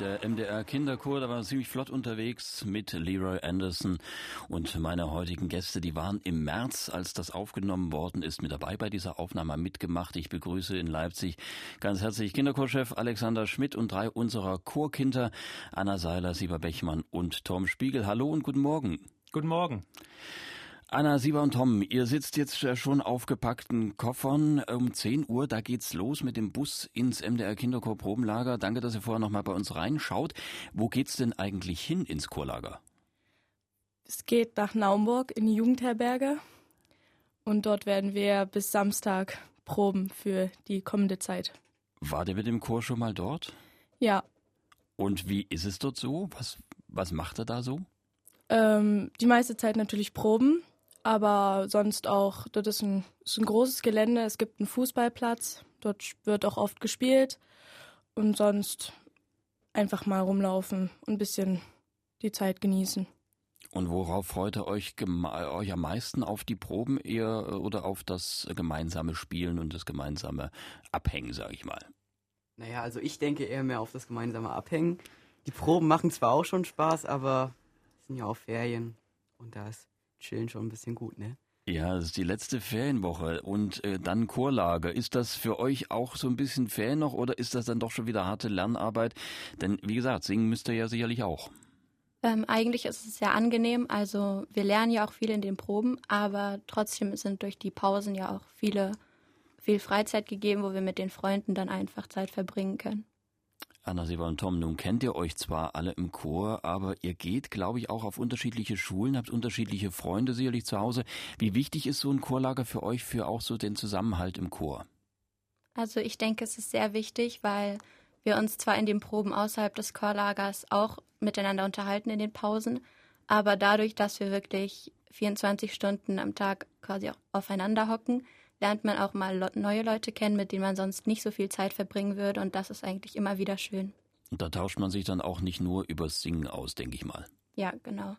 Der MDR Kinderchor, da war ziemlich flott unterwegs mit Leroy Anderson und meine heutigen Gäste, die waren im März, als das aufgenommen worden ist, mit dabei bei dieser Aufnahme mitgemacht. Ich begrüße in Leipzig ganz herzlich Kinderchorchef Alexander Schmidt und drei unserer Chorkinder, Anna Seiler, Sieber Bechmann und Tom Spiegel. Hallo und guten Morgen. Guten Morgen. Anna, Sieber und Tom, ihr sitzt jetzt schon aufgepackten Koffern. Um 10 Uhr, da geht's los mit dem Bus ins MDR Kinderchor Probenlager. Danke, dass ihr vorher noch mal bei uns reinschaut. Wo geht's denn eigentlich hin ins Chorlager? Es geht nach Naumburg in die Jugendherberge und dort werden wir bis Samstag proben für die kommende Zeit. War der mit dem Chor schon mal dort? Ja. Und wie ist es dort so? Was, was macht er da so? Ähm, die meiste Zeit natürlich proben aber sonst auch, das ist ein, ist ein großes Gelände, es gibt einen Fußballplatz, dort wird auch oft gespielt und sonst einfach mal rumlaufen und ein bisschen die Zeit genießen. Und worauf freut ihr euch, euch am meisten auf die Proben eher oder auf das gemeinsame Spielen und das gemeinsame Abhängen, sage ich mal? Naja, also ich denke eher mehr auf das gemeinsame Abhängen. Die Proben machen zwar auch schon Spaß, aber es sind ja auch Ferien und da ist Chillen schon ein bisschen gut, ne? Ja, es ist die letzte Ferienwoche und äh, dann Chorlager. Ist das für euch auch so ein bisschen Ferien noch oder ist das dann doch schon wieder harte Lernarbeit? Denn wie gesagt, singen müsst ihr ja sicherlich auch. Ähm, eigentlich ist es sehr angenehm. Also wir lernen ja auch viel in den Proben, aber trotzdem sind durch die Pausen ja auch viele viel Freizeit gegeben, wo wir mit den Freunden dann einfach Zeit verbringen können. Anna, Seba und Tom, nun kennt ihr euch zwar alle im Chor, aber ihr geht, glaube ich, auch auf unterschiedliche Schulen, habt unterschiedliche Freunde sicherlich zu Hause. Wie wichtig ist so ein Chorlager für euch, für auch so den Zusammenhalt im Chor? Also ich denke, es ist sehr wichtig, weil wir uns zwar in den Proben außerhalb des Chorlagers auch miteinander unterhalten in den Pausen, aber dadurch, dass wir wirklich 24 Stunden am Tag quasi aufeinander hocken, lernt man auch mal neue Leute kennen, mit denen man sonst nicht so viel Zeit verbringen würde. Und das ist eigentlich immer wieder schön. Und da tauscht man sich dann auch nicht nur übers Singen aus, denke ich mal. Ja, genau.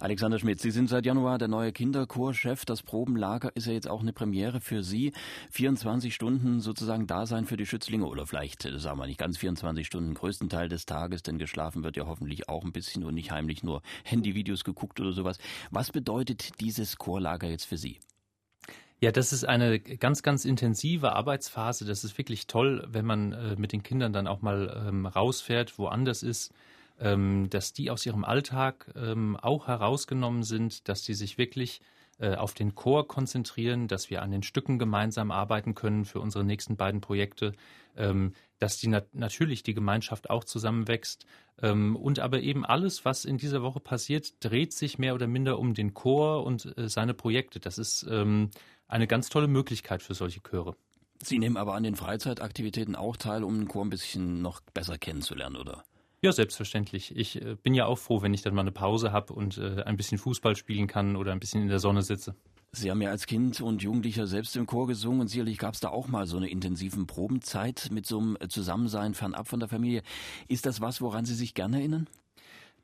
Alexander Schmidt, Sie sind seit Januar der neue Kinderchorchef. Das Probenlager ist ja jetzt auch eine Premiere für Sie. 24 Stunden sozusagen Dasein für die Schützlinge oder vielleicht, äh, sagen wir nicht ganz 24 Stunden, größten Teil des Tages, denn geschlafen wird ja hoffentlich auch ein bisschen und nicht heimlich nur Handyvideos geguckt oder sowas. Was bedeutet dieses Chorlager jetzt für Sie? Ja, das ist eine ganz, ganz intensive Arbeitsphase. Das ist wirklich toll, wenn man äh, mit den Kindern dann auch mal ähm, rausfährt, woanders ist, ähm, dass die aus ihrem Alltag ähm, auch herausgenommen sind, dass die sich wirklich auf den Chor konzentrieren, dass wir an den Stücken gemeinsam arbeiten können für unsere nächsten beiden Projekte, ähm, dass die nat natürlich die Gemeinschaft auch zusammenwächst ähm, und aber eben alles, was in dieser Woche passiert, dreht sich mehr oder minder um den Chor und äh, seine Projekte. Das ist ähm, eine ganz tolle Möglichkeit für solche Chöre. Sie nehmen aber an den Freizeitaktivitäten auch teil, um den Chor ein bisschen noch besser kennenzulernen, oder? Ja, selbstverständlich. Ich äh, bin ja auch froh, wenn ich dann mal eine Pause habe und äh, ein bisschen Fußball spielen kann oder ein bisschen in der Sonne sitze. Sie haben ja als Kind und Jugendlicher selbst im Chor gesungen und sicherlich gab es da auch mal so eine intensiven Probenzeit mit so einem Zusammensein fernab von der Familie. Ist das was, woran Sie sich gerne erinnern?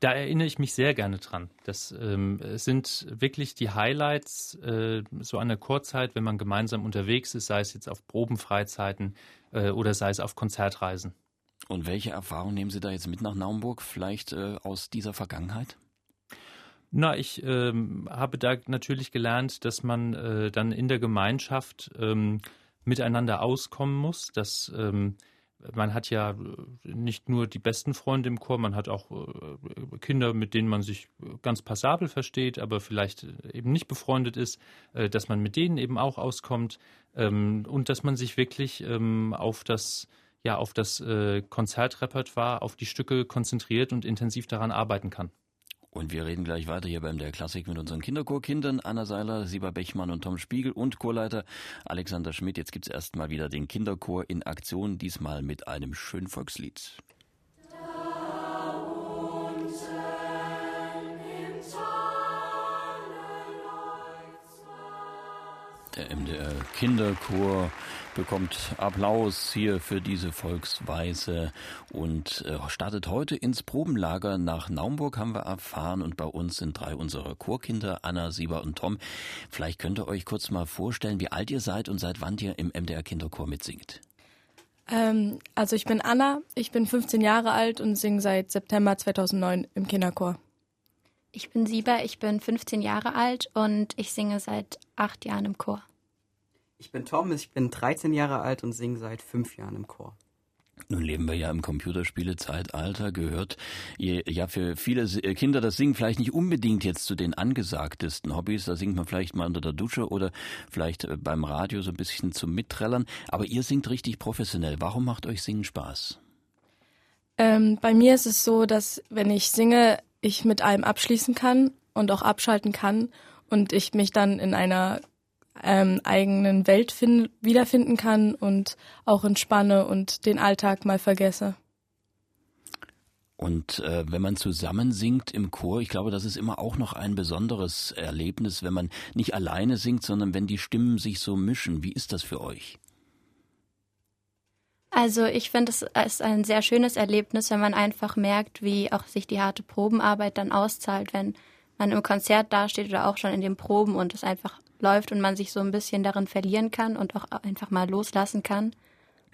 Da erinnere ich mich sehr gerne dran. Das ähm, sind wirklich die Highlights äh, so an der Chorzeit, wenn man gemeinsam unterwegs ist, sei es jetzt auf Probenfreizeiten äh, oder sei es auf Konzertreisen. Und welche Erfahrungen nehmen Sie da jetzt mit nach Naumburg, vielleicht äh, aus dieser Vergangenheit? Na, ich ähm, habe da natürlich gelernt, dass man äh, dann in der Gemeinschaft ähm, miteinander auskommen muss, dass ähm, man hat ja äh, nicht nur die besten Freunde im Chor, man hat auch äh, Kinder, mit denen man sich ganz passabel versteht, aber vielleicht eben nicht befreundet ist, äh, dass man mit denen eben auch auskommt ähm, und dass man sich wirklich ähm, auf das ja auf das Konzertrepertoire, auf die Stücke konzentriert und intensiv daran arbeiten kann. Und wir reden gleich weiter hier beim Der Klassik mit unseren Kinderchorkindern Anna Seiler, Sieber Bechmann und Tom Spiegel und Chorleiter Alexander Schmidt. Jetzt gibt's erstmal wieder den Kinderchor in Aktion, diesmal mit einem schönen Volkslied. Der MDR Kinderchor bekommt Applaus hier für diese Volksweise und äh, startet heute ins Probenlager nach Naumburg, haben wir erfahren. Und bei uns sind drei unserer Chorkinder, Anna, Sieber und Tom. Vielleicht könnt ihr euch kurz mal vorstellen, wie alt ihr seid und seit wann ihr im MDR Kinderchor mitsingt. Ähm, also ich bin Anna, ich bin 15 Jahre alt und singe seit September 2009 im Kinderchor. Ich bin Sieber, ich bin 15 Jahre alt und ich singe seit acht Jahren im Chor. Ich bin Tom, ich bin 13 Jahre alt und singe seit fünf Jahren im Chor. Nun leben wir ja im Computerspielezeitalter, gehört ihr ja für viele Kinder das Singen vielleicht nicht unbedingt jetzt zu den angesagtesten Hobbys. Da singt man vielleicht mal unter der Dusche oder vielleicht äh, beim Radio so ein bisschen zum Mitträllern. Aber ihr singt richtig professionell. Warum macht euch Singen Spaß? Ähm, bei mir ist es so, dass wenn ich singe, ich mit allem abschließen kann und auch abschalten kann und ich mich dann in einer ähm, eigenen Welt find, wiederfinden kann und auch entspanne und den Alltag mal vergesse. Und äh, wenn man zusammen singt im Chor, ich glaube, das ist immer auch noch ein besonderes Erlebnis, wenn man nicht alleine singt, sondern wenn die Stimmen sich so mischen. Wie ist das für euch? Also ich finde, es ist ein sehr schönes Erlebnis, wenn man einfach merkt, wie auch sich die harte Probenarbeit dann auszahlt, wenn man im Konzert dasteht oder auch schon in den Proben und es einfach läuft und man sich so ein bisschen darin verlieren kann und auch einfach mal loslassen kann,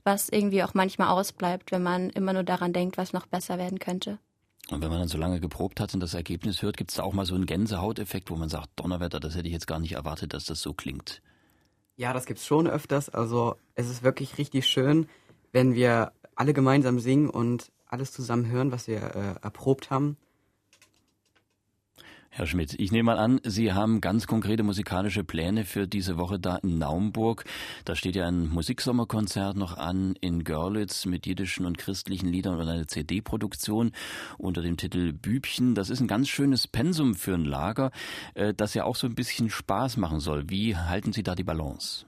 was irgendwie auch manchmal ausbleibt, wenn man immer nur daran denkt, was noch besser werden könnte. Und wenn man dann so lange geprobt hat und das Ergebnis hört, gibt es da auch mal so einen Gänsehauteffekt, wo man sagt, Donnerwetter, das hätte ich jetzt gar nicht erwartet, dass das so klingt. Ja, das gibt's schon öfters. Also es ist wirklich richtig schön, wenn wir alle gemeinsam singen und alles zusammen hören, was wir äh, erprobt haben. Herr Schmidt, ich nehme mal an, Sie haben ganz konkrete musikalische Pläne für diese Woche da in Naumburg. Da steht ja ein Musiksommerkonzert noch an in Görlitz mit jiddischen und christlichen Liedern und eine CD-Produktion unter dem Titel Bübchen. Das ist ein ganz schönes Pensum für ein Lager, äh, das ja auch so ein bisschen Spaß machen soll. Wie halten Sie da die Balance?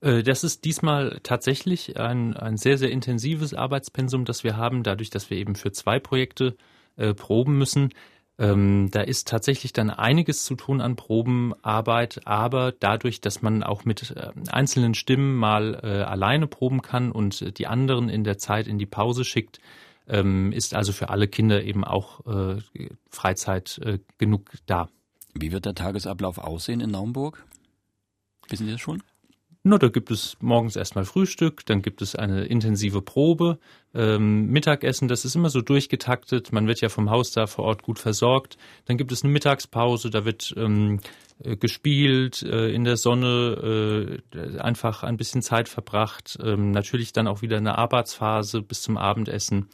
Äh, das ist diesmal tatsächlich ein, ein sehr, sehr intensives Arbeitspensum, das wir haben, dadurch, dass wir eben für zwei Projekte äh, proben müssen. Ähm, da ist tatsächlich dann einiges zu tun an Probenarbeit, aber dadurch, dass man auch mit äh, einzelnen Stimmen mal äh, alleine proben kann und die anderen in der Zeit in die Pause schickt, ähm, ist also für alle Kinder eben auch äh, Freizeit äh, genug da. Wie wird der Tagesablauf aussehen in Naumburg? Wissen Sie das schon? Na, da gibt es morgens erstmal Frühstück, dann gibt es eine intensive Probe, ähm, Mittagessen, das ist immer so durchgetaktet. Man wird ja vom Haus da vor Ort gut versorgt. Dann gibt es eine Mittagspause, da wird ähm, äh, gespielt, äh, in der Sonne äh, einfach ein bisschen Zeit verbracht. Ähm, natürlich dann auch wieder eine Arbeitsphase bis zum Abendessen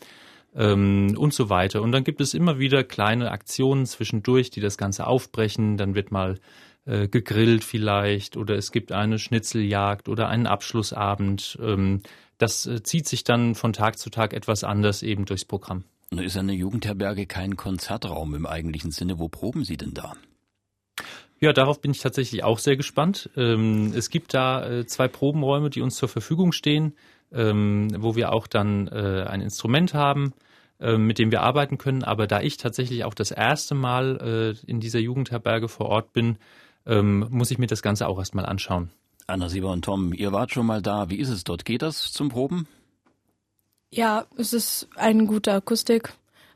ähm, und so weiter. Und dann gibt es immer wieder kleine Aktionen zwischendurch, die das Ganze aufbrechen. Dann wird mal äh, gegrillt vielleicht oder es gibt eine Schnitzeljagd oder einen Abschlussabend. Ähm, das äh, zieht sich dann von Tag zu Tag etwas anders eben durchs Programm. Ist eine Jugendherberge kein Konzertraum im eigentlichen Sinne? Wo proben Sie denn da? Ja, darauf bin ich tatsächlich auch sehr gespannt. Ähm, es gibt da äh, zwei Probenräume, die uns zur Verfügung stehen, ähm, wo wir auch dann äh, ein Instrument haben, äh, mit dem wir arbeiten können. Aber da ich tatsächlich auch das erste Mal äh, in dieser Jugendherberge vor Ort bin, ähm, muss ich mir das Ganze auch erstmal anschauen. Anna Sieber und Tom, ihr wart schon mal da. Wie ist es dort? Geht das zum Proben? Ja, es ist eine gute Akustik.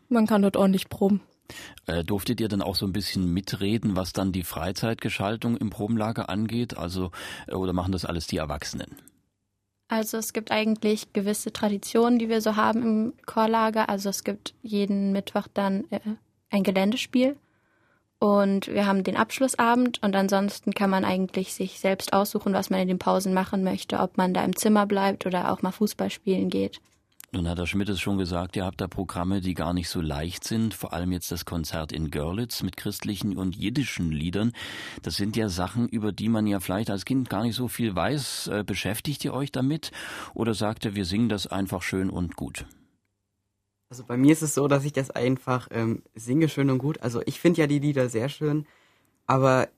Man kann dort ordentlich proben. Äh, durftet ihr dann auch so ein bisschen mitreden, was dann die Freizeitgeschaltung im Probenlager angeht? Also, äh, oder machen das alles die Erwachsenen? Also es gibt eigentlich gewisse Traditionen, die wir so haben im Chorlager. Also es gibt jeden Mittwoch dann äh, ein Geländespiel und wir haben den Abschlussabend und ansonsten kann man eigentlich sich selbst aussuchen, was man in den Pausen machen möchte, ob man da im Zimmer bleibt oder auch mal Fußball spielen geht. Nun hat Herr Schmidt es schon gesagt, ihr habt da Programme, die gar nicht so leicht sind. Vor allem jetzt das Konzert in Görlitz mit christlichen und jiddischen Liedern. Das sind ja Sachen, über die man ja vielleicht als Kind gar nicht so viel weiß. Äh, beschäftigt ihr euch damit? Oder sagt ihr, wir singen das einfach schön und gut? Also bei mir ist es so, dass ich das einfach ähm, singe schön und gut. Also ich finde ja die Lieder sehr schön, aber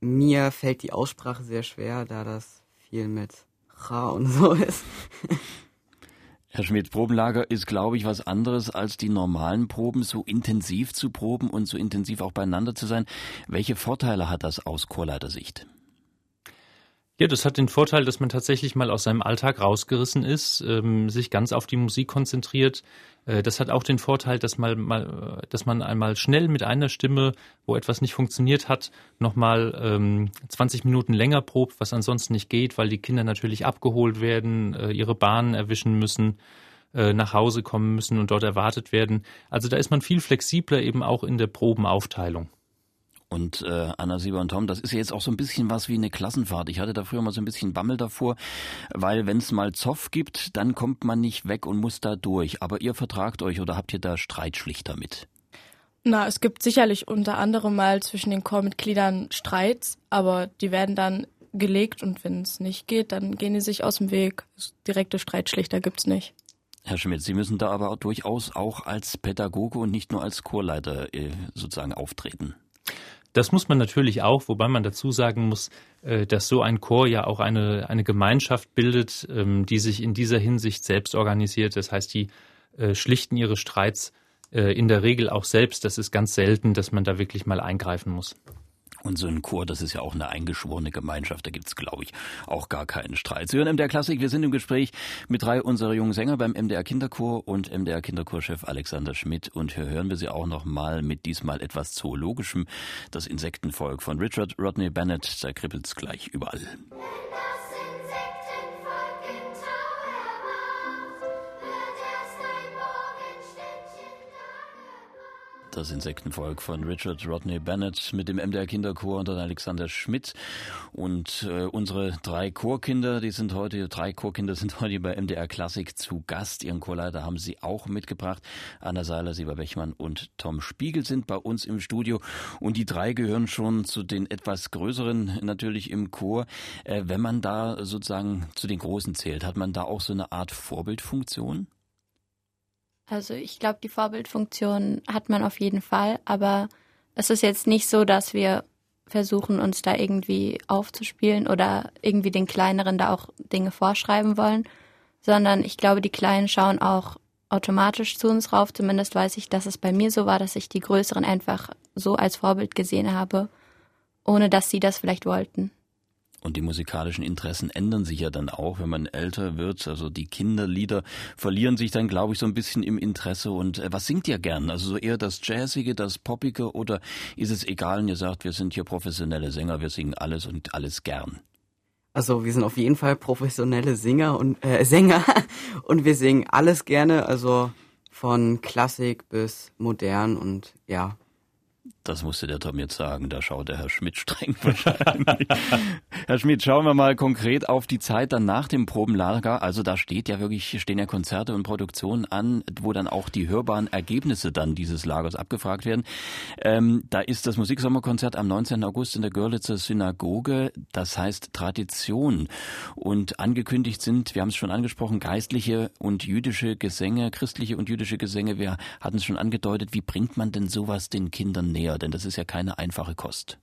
mir fällt die Aussprache sehr schwer, da das viel mit Ra und so ist. Herr Schmidt, Probenlager ist, glaube ich, was anderes als die normalen Proben, so intensiv zu proben und so intensiv auch beieinander zu sein. Welche Vorteile hat das aus Chorleitersicht? Ja, das hat den Vorteil, dass man tatsächlich mal aus seinem Alltag rausgerissen ist, ähm, sich ganz auf die Musik konzentriert. Äh, das hat auch den Vorteil, dass, mal, mal, dass man einmal schnell mit einer Stimme, wo etwas nicht funktioniert hat, nochmal ähm, 20 Minuten länger probt, was ansonsten nicht geht, weil die Kinder natürlich abgeholt werden, äh, ihre Bahnen erwischen müssen äh, nach Hause kommen müssen und dort erwartet werden. Also da ist man viel flexibler eben auch in der Probenaufteilung. Und äh, Anna Sieber und Tom, das ist ja jetzt auch so ein bisschen was wie eine Klassenfahrt. Ich hatte da früher mal so ein bisschen Bammel davor, weil wenn es mal Zoff gibt, dann kommt man nicht weg und muss da durch. Aber ihr vertragt euch oder habt ihr da Streitschlichter mit? Na, es gibt sicherlich unter anderem mal zwischen den Chormitgliedern Streits, aber die werden dann gelegt und wenn es nicht geht, dann gehen die sich aus dem Weg. Direkte Streitschlichter gibt's nicht. Herr Schmidt, Sie müssen da aber durchaus auch als Pädagoge und nicht nur als Chorleiter äh, sozusagen auftreten. Das muss man natürlich auch, wobei man dazu sagen muss, äh, dass so ein Chor ja auch eine, eine Gemeinschaft bildet, ähm, die sich in dieser Hinsicht selbst organisiert. Das heißt, die äh, schlichten ihre Streits äh, in der Regel auch selbst. Das ist ganz selten, dass man da wirklich mal eingreifen muss. Und so ein Chor, das ist ja auch eine eingeschworene Gemeinschaft, da gibt's glaube ich, auch gar keinen Streit. Sie hören MDR Klassik, wir sind im Gespräch mit drei unserer jungen Sänger beim MDR Kinderchor und MDR Kinderchorchef Alexander Schmidt. Und hier hören wir sie auch noch mal mit diesmal etwas Zoologischem, das Insektenvolk von Richard Rodney Bennett, da kribbelt's gleich überall. Das Insektenvolk von Richard Rodney Bennett mit dem MDR Kinderchor und Alexander Schmidt. Und äh, unsere drei Chorkinder, die sind heute, drei Chorkinder sind heute bei MDR Klassik zu Gast. Ihren Chorleiter haben sie auch mitgebracht. Anna Seiler, Sieber Bechmann und Tom Spiegel sind bei uns im Studio. Und die drei gehören schon zu den etwas größeren natürlich im Chor. Äh, wenn man da sozusagen zu den Großen zählt, hat man da auch so eine Art Vorbildfunktion? Also ich glaube, die Vorbildfunktion hat man auf jeden Fall, aber es ist jetzt nicht so, dass wir versuchen, uns da irgendwie aufzuspielen oder irgendwie den Kleineren da auch Dinge vorschreiben wollen, sondern ich glaube, die Kleinen schauen auch automatisch zu uns rauf. Zumindest weiß ich, dass es bei mir so war, dass ich die Größeren einfach so als Vorbild gesehen habe, ohne dass sie das vielleicht wollten. Und die musikalischen Interessen ändern sich ja dann auch, wenn man älter wird. Also die Kinderlieder verlieren sich dann, glaube ich, so ein bisschen im Interesse. Und äh, was singt ihr gern? Also so eher das Jazzige, das Poppige oder ist es egal und ihr sagt, wir sind hier professionelle Sänger, wir singen alles und alles gern? Also wir sind auf jeden Fall professionelle Singer und äh, Sänger und wir singen alles gerne, also von Klassik bis modern und ja, das musste der Tom jetzt sagen. Da schaut der Herr Schmidt streng wahrscheinlich. Herr Schmidt, schauen wir mal konkret auf die Zeit dann nach dem Probenlager. Also da steht ja wirklich, stehen ja Konzerte und Produktionen an, wo dann auch die hörbaren Ergebnisse dann dieses Lagers abgefragt werden. Ähm, da ist das Musiksommerkonzert am 19. August in der Görlitzer Synagoge. Das heißt Tradition. Und angekündigt sind, wir haben es schon angesprochen, geistliche und jüdische Gesänge, christliche und jüdische Gesänge. Wir hatten es schon angedeutet. Wie bringt man denn sowas den Kindern näher? Denn das ist ja keine einfache Kost.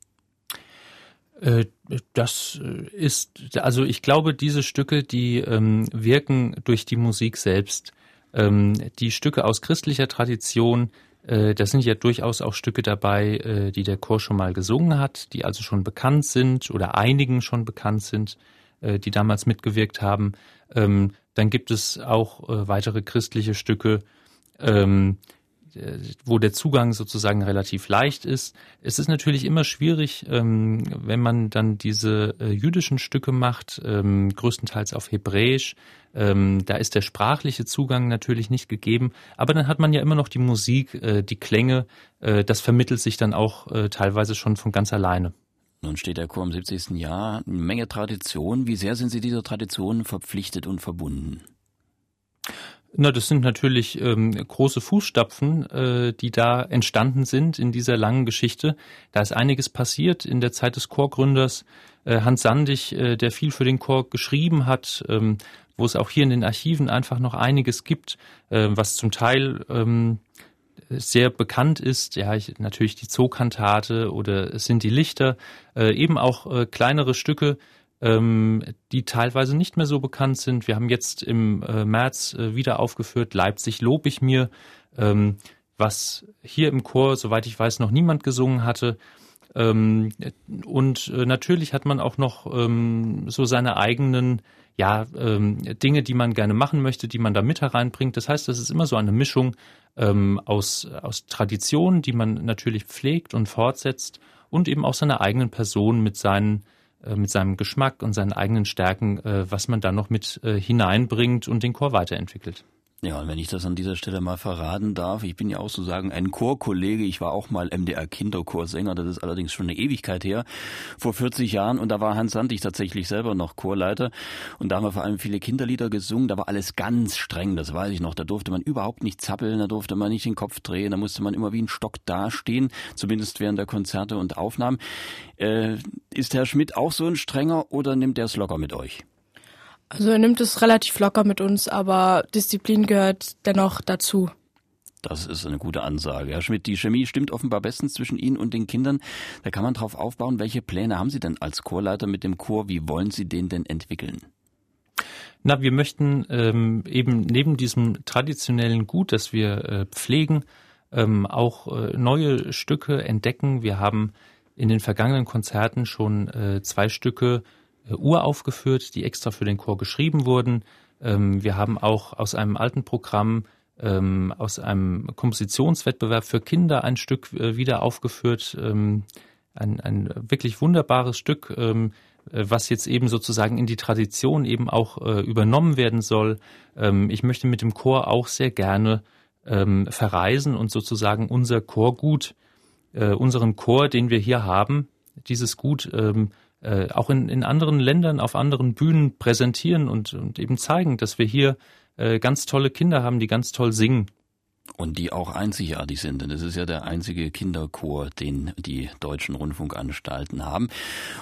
Äh, das ist, also ich glaube, diese Stücke, die ähm, wirken durch die Musik selbst. Ähm, die Stücke aus christlicher Tradition, äh, da sind ja durchaus auch Stücke dabei, äh, die der Chor schon mal gesungen hat, die also schon bekannt sind oder einigen schon bekannt sind, äh, die damals mitgewirkt haben. Ähm, dann gibt es auch äh, weitere christliche Stücke, ähm, äh, wo der Zugang sozusagen relativ leicht ist. Es ist natürlich immer schwierig, ähm, wenn man dann diese äh, jüdischen Stücke macht, ähm, größtenteils auf Hebräisch. Ähm, da ist der sprachliche Zugang natürlich nicht gegeben, aber dann hat man ja immer noch die Musik, äh, die Klänge. das vermittelt sich dann auch teilweise schon von ganz alleine. Nun steht der Chor im 70. Jahr, eine Menge Tradition. Wie sehr sind Sie dieser Tradition verpflichtet und verbunden? Na, das sind natürlich ähm, große Fußstapfen, äh, die da entstanden sind in dieser langen Geschichte. Da ist einiges passiert in der Zeit des Chorgründers äh, Hans Sandig, äh, der viel für den Chor geschrieben hat, ähm, wo es auch hier in den Archiven einfach noch einiges gibt, äh, was zum Teil ähm, sehr bekannt ist. Ja, ich, natürlich die Zookantate oder es sind die Lichter, äh, eben auch äh, kleinere Stücke, ähm, die teilweise nicht mehr so bekannt sind. Wir haben jetzt im äh, März äh, wieder aufgeführt, Leipzig lob ich mir, ähm, was hier im Chor, soweit ich weiß, noch niemand gesungen hatte. Ähm, und äh, natürlich hat man auch noch ähm, so seine eigenen ja, ähm, Dinge, die man gerne machen möchte, die man da mit hereinbringt. Das heißt, das ist immer so eine Mischung ähm, aus, aus Traditionen, die man natürlich pflegt und fortsetzt und eben auch seiner eigenen Person mit seinen mit seinem Geschmack und seinen eigenen Stärken, äh, was man da noch mit äh, hineinbringt und den Chor weiterentwickelt. Ja, und wenn ich das an dieser Stelle mal verraten darf, ich bin ja auch sozusagen ein Chorkollege. Ich war auch mal MDR Kinderchorsänger, das ist allerdings schon eine Ewigkeit her, vor 40 Jahren. Und da war Hans Sandig tatsächlich selber noch Chorleiter. Und da haben wir vor allem viele Kinderlieder gesungen. Da war alles ganz streng, das weiß ich noch. Da durfte man überhaupt nicht zappeln, da durfte man nicht den Kopf drehen, da musste man immer wie ein Stock dastehen, zumindest während der Konzerte und Aufnahmen. Äh, ist Herr Schmidt auch so ein strenger oder nimmt er es locker mit euch? Also er nimmt es relativ locker mit uns, aber Disziplin gehört dennoch dazu. Das ist eine gute Ansage. Herr Schmidt, die Chemie stimmt offenbar bestens zwischen Ihnen und den Kindern. Da kann man drauf aufbauen. Welche Pläne haben Sie denn als Chorleiter mit dem Chor? Wie wollen Sie den denn entwickeln? Na, wir möchten ähm, eben neben diesem traditionellen Gut, das wir äh, pflegen, ähm, auch äh, neue Stücke entdecken. Wir haben in den vergangenen Konzerten schon äh, zwei Stücke äh, uraufgeführt, die extra für den Chor geschrieben wurden. Ähm, wir haben auch aus einem alten Programm ähm, aus einem Kompositionswettbewerb für Kinder ein Stück äh, wieder aufgeführt. Ähm, ein, ein wirklich wunderbares Stück, äh, was jetzt eben sozusagen in die Tradition eben auch übernommen werden soll. Ich möchte mit dem Chor auch sehr gerne verreisen und sozusagen unser Chorgut, unseren Chor, den wir hier haben, dieses Gut äh, auch in, in anderen Ländern, auf anderen Bühnen präsentieren und, und eben zeigen, dass wir hier äh, ganz tolle Kinder haben, die ganz toll singen. Und die auch einzigartig sind, denn es ist ja der einzige Kinderchor, den die deutschen Rundfunkanstalten haben.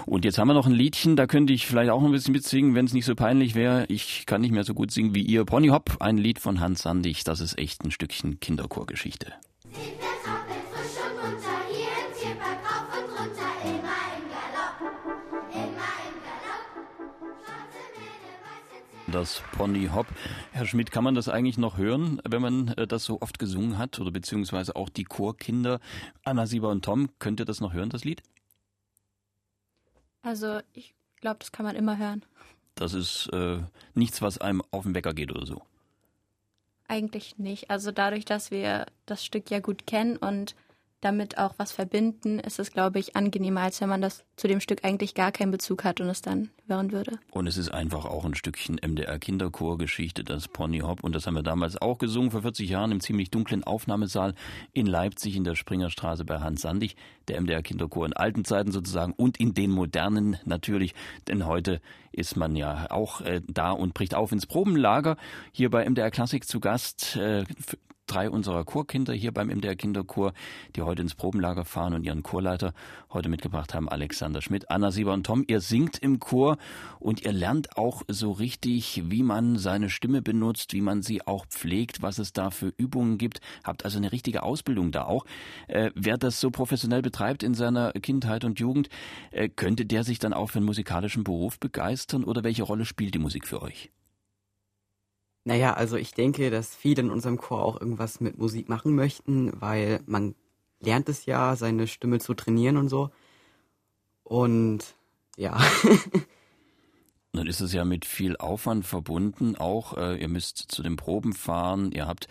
Und jetzt haben wir noch ein Liedchen, da könnte ich vielleicht auch ein bisschen mitsingen, wenn es nicht so peinlich wäre. Ich kann nicht mehr so gut singen wie ihr. Pony Hop, ein Lied von Hans Sandig, das ist echt ein Stückchen Kinderchorgeschichte. Das Pony Hop. Herr Schmidt, kann man das eigentlich noch hören, wenn man äh, das so oft gesungen hat oder beziehungsweise auch die Chorkinder Anna Sieber und Tom? Könnt ihr das noch hören, das Lied? Also ich glaube, das kann man immer hören. Das ist äh, nichts, was einem auf den Wecker geht oder so. Eigentlich nicht. Also dadurch, dass wir das Stück ja gut kennen und damit auch was verbinden, ist es, glaube ich, angenehmer, als wenn man das zu dem Stück eigentlich gar keinen Bezug hat und es dann hören würde. Und es ist einfach auch ein Stückchen MDR Kinderchorgeschichte, das Pony Hop. Und das haben wir damals auch gesungen, vor 40 Jahren im ziemlich dunklen Aufnahmesaal in Leipzig in der Springerstraße bei Hans Sandig, der MDR Kinderchor in alten Zeiten sozusagen und in den modernen natürlich, denn heute ist man ja auch äh, da und bricht auf ins Probenlager. Hier bei MDR Klassik zu Gast äh, drei unserer Chorkinder hier beim MDR Kinderchor, die heute ins Probenlager fahren und ihren Chorleiter heute mitgebracht haben, Alexander Schmidt, Anna Sieber und Tom. Ihr singt im Chor und ihr lernt auch so richtig, wie man seine Stimme benutzt, wie man sie auch pflegt, was es da für Übungen gibt. Habt also eine richtige Ausbildung da auch. Äh, wer das so professionell betreibt in seiner Kindheit und Jugend, äh, könnte der sich dann auch für einen musikalischen Beruf begeistern oder welche Rolle spielt die Musik für euch? Naja, also ich denke, dass viele in unserem Chor auch irgendwas mit Musik machen möchten, weil man lernt es ja, seine Stimme zu trainieren und so. Und ja. Dann ist es ja mit viel Aufwand verbunden. Auch äh, ihr müsst zu den Proben fahren. Ihr habt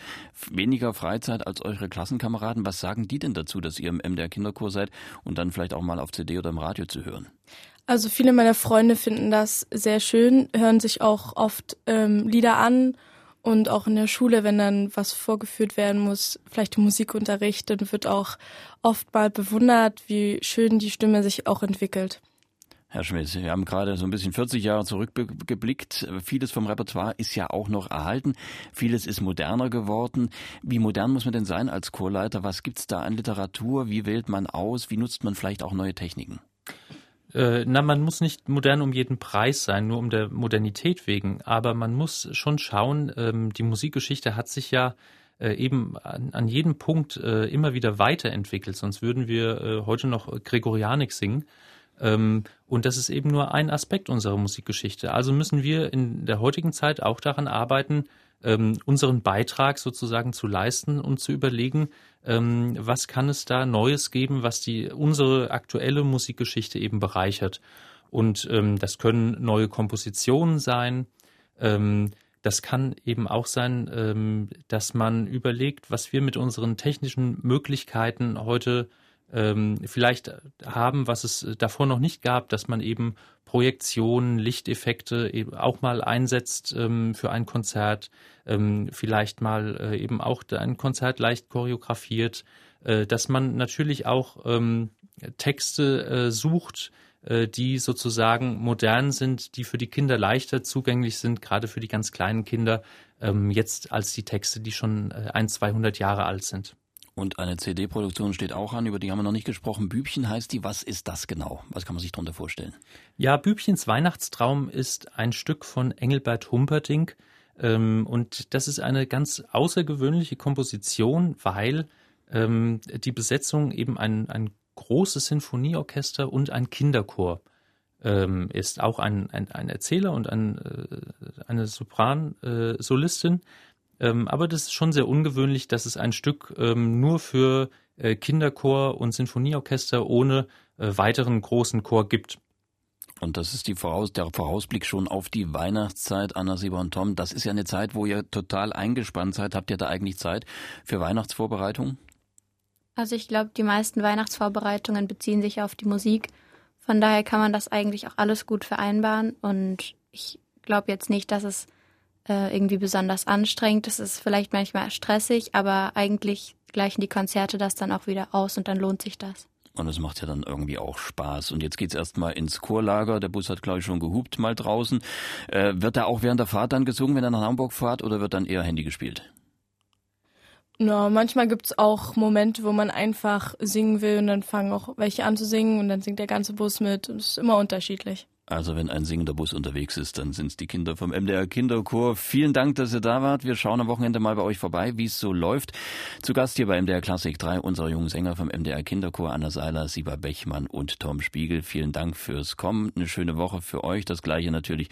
weniger Freizeit als eure Klassenkameraden. Was sagen die denn dazu, dass ihr im MDR Kinderchor seid und dann vielleicht auch mal auf CD oder im Radio zu hören? Also viele meiner Freunde finden das sehr schön, hören sich auch oft ähm, Lieder an und auch in der Schule, wenn dann was vorgeführt werden muss, vielleicht im Musikunterricht, dann wird auch oft mal bewundert, wie schön die Stimme sich auch entwickelt. Herr Schmidt, wir haben gerade so ein bisschen 40 Jahre zurückgeblickt. Vieles vom Repertoire ist ja auch noch erhalten. Vieles ist moderner geworden. Wie modern muss man denn sein als Chorleiter? Was gibt's da an Literatur? Wie wählt man aus? Wie nutzt man vielleicht auch neue Techniken? Äh, na, man muss nicht modern um jeden Preis sein, nur um der Modernität wegen. Aber man muss schon schauen, ähm, die Musikgeschichte hat sich ja äh, eben an, jedem Punkt äh, immer wieder weiterentwickelt. Sonst würden wir heute noch Gregorianik singen. Ähm, und das ist eben nur ein Aspekt unserer Musikgeschichte. Also müssen wir in der heutigen Zeit auch daran arbeiten, ähm, unseren Beitrag sozusagen zu leisten und zu überlegen, ähm, was kann es da Neues geben, was die unsere aktuelle Musikgeschichte eben bereichert. Und das können neue Kompositionen sein. Das kann eben auch sein, dass man überlegt, was wir mit unseren technischen Möglichkeiten heute ähm, vielleicht haben, was es davor noch nicht gab, dass man eben Projektionen, Lichteffekte eben auch mal einsetzt ähm, für ein Konzert, ähm, vielleicht mal äh, eben auch ein Konzert leicht choreografiert, äh, dass man natürlich auch ähm, Texte äh, sucht, äh, die sozusagen modern sind, die für die Kinder leichter zugänglich sind, gerade für die ganz kleinen Kinder, ähm, jetzt als die Texte, die schon äh, ein, 200 Jahre alt sind. Und eine CD-Produktion steht auch an, über die haben wir noch nicht gesprochen. Bübchen heißt die. Was ist das genau? Was kann man sich darunter vorstellen? Ja, Bübchens Weihnachtstraum ist ein Stück von Engelbert Humperdinck. Ähm, und das ist eine ganz außergewöhnliche Komposition, weil ähm, die Besetzung eben ein, ein großes Sinfonieorchester und ein Kinderchor ähm, ist. Auch ein, ein, ein Erzähler und ein, äh, eine Sopran-Solistin. Äh, ähm, aber das ist schon sehr ungewöhnlich, dass es ein Stück ähm, nur für äh, Kinderchor und Sinfonieorchester ohne äh, weiteren großen Chor gibt. Und das ist die Voraus der Vorausblick schon auf die Weihnachtszeit, Anna Sieber und Tom. Das ist ja eine Zeit, wo ihr total eingespannt seid. Habt ihr da eigentlich Zeit für Weihnachtsvorbereitungen? Also ich glaube, die meisten Weihnachtsvorbereitungen beziehen sich auf die Musik. Von daher kann man das eigentlich auch alles gut vereinbaren. Und ich glaube jetzt nicht, dass es äh, irgendwie besonders anstrengend. Es ist vielleicht manchmal stressig, aber eigentlich gleichen die Konzerte das dann auch wieder aus und dann lohnt sich das. Und es macht ja dann irgendwie auch Spaß. Und jetzt geht's erstmal ins Chorlager. Der Bus hat, glaube ich, schon gehupt mal draußen. Äh, wird da auch während der Fahrt dann gesungen, wenn er nach Hamburg fährt, oder wird dann eher Handy gespielt? Na, manchmal gibt's auch Momente, wo man einfach singen will und dann fangen auch welche an zu singen und dann singt der ganze Bus mit. Es ist immer unterschiedlich. Also wenn ein singender Bus unterwegs ist, dann sind es die Kinder vom MDR Kinderchor. Vielen Dank, dass ihr da wart. Wir schauen am Wochenende mal bei euch vorbei, wie es so läuft. Zu Gast hier bei MDR Klassik 3 unsere jungen Sänger vom MDR Kinderchor, Anna Seiler, Sieber Bechmann und Tom Spiegel. Vielen Dank fürs Kommen. Eine schöne Woche für euch. Das gleiche natürlich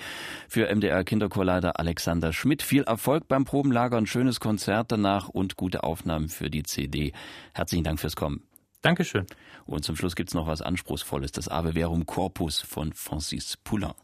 für MDR Kinderchorleiter Alexander Schmidt. Viel Erfolg beim Probenlager, ein schönes Konzert danach und gute Aufnahmen für die CD. Herzlichen Dank fürs Kommen. Dankeschön. Und zum Schluss gibt's noch was Anspruchsvolles, das Ave Verum Corpus von Francis Poulain.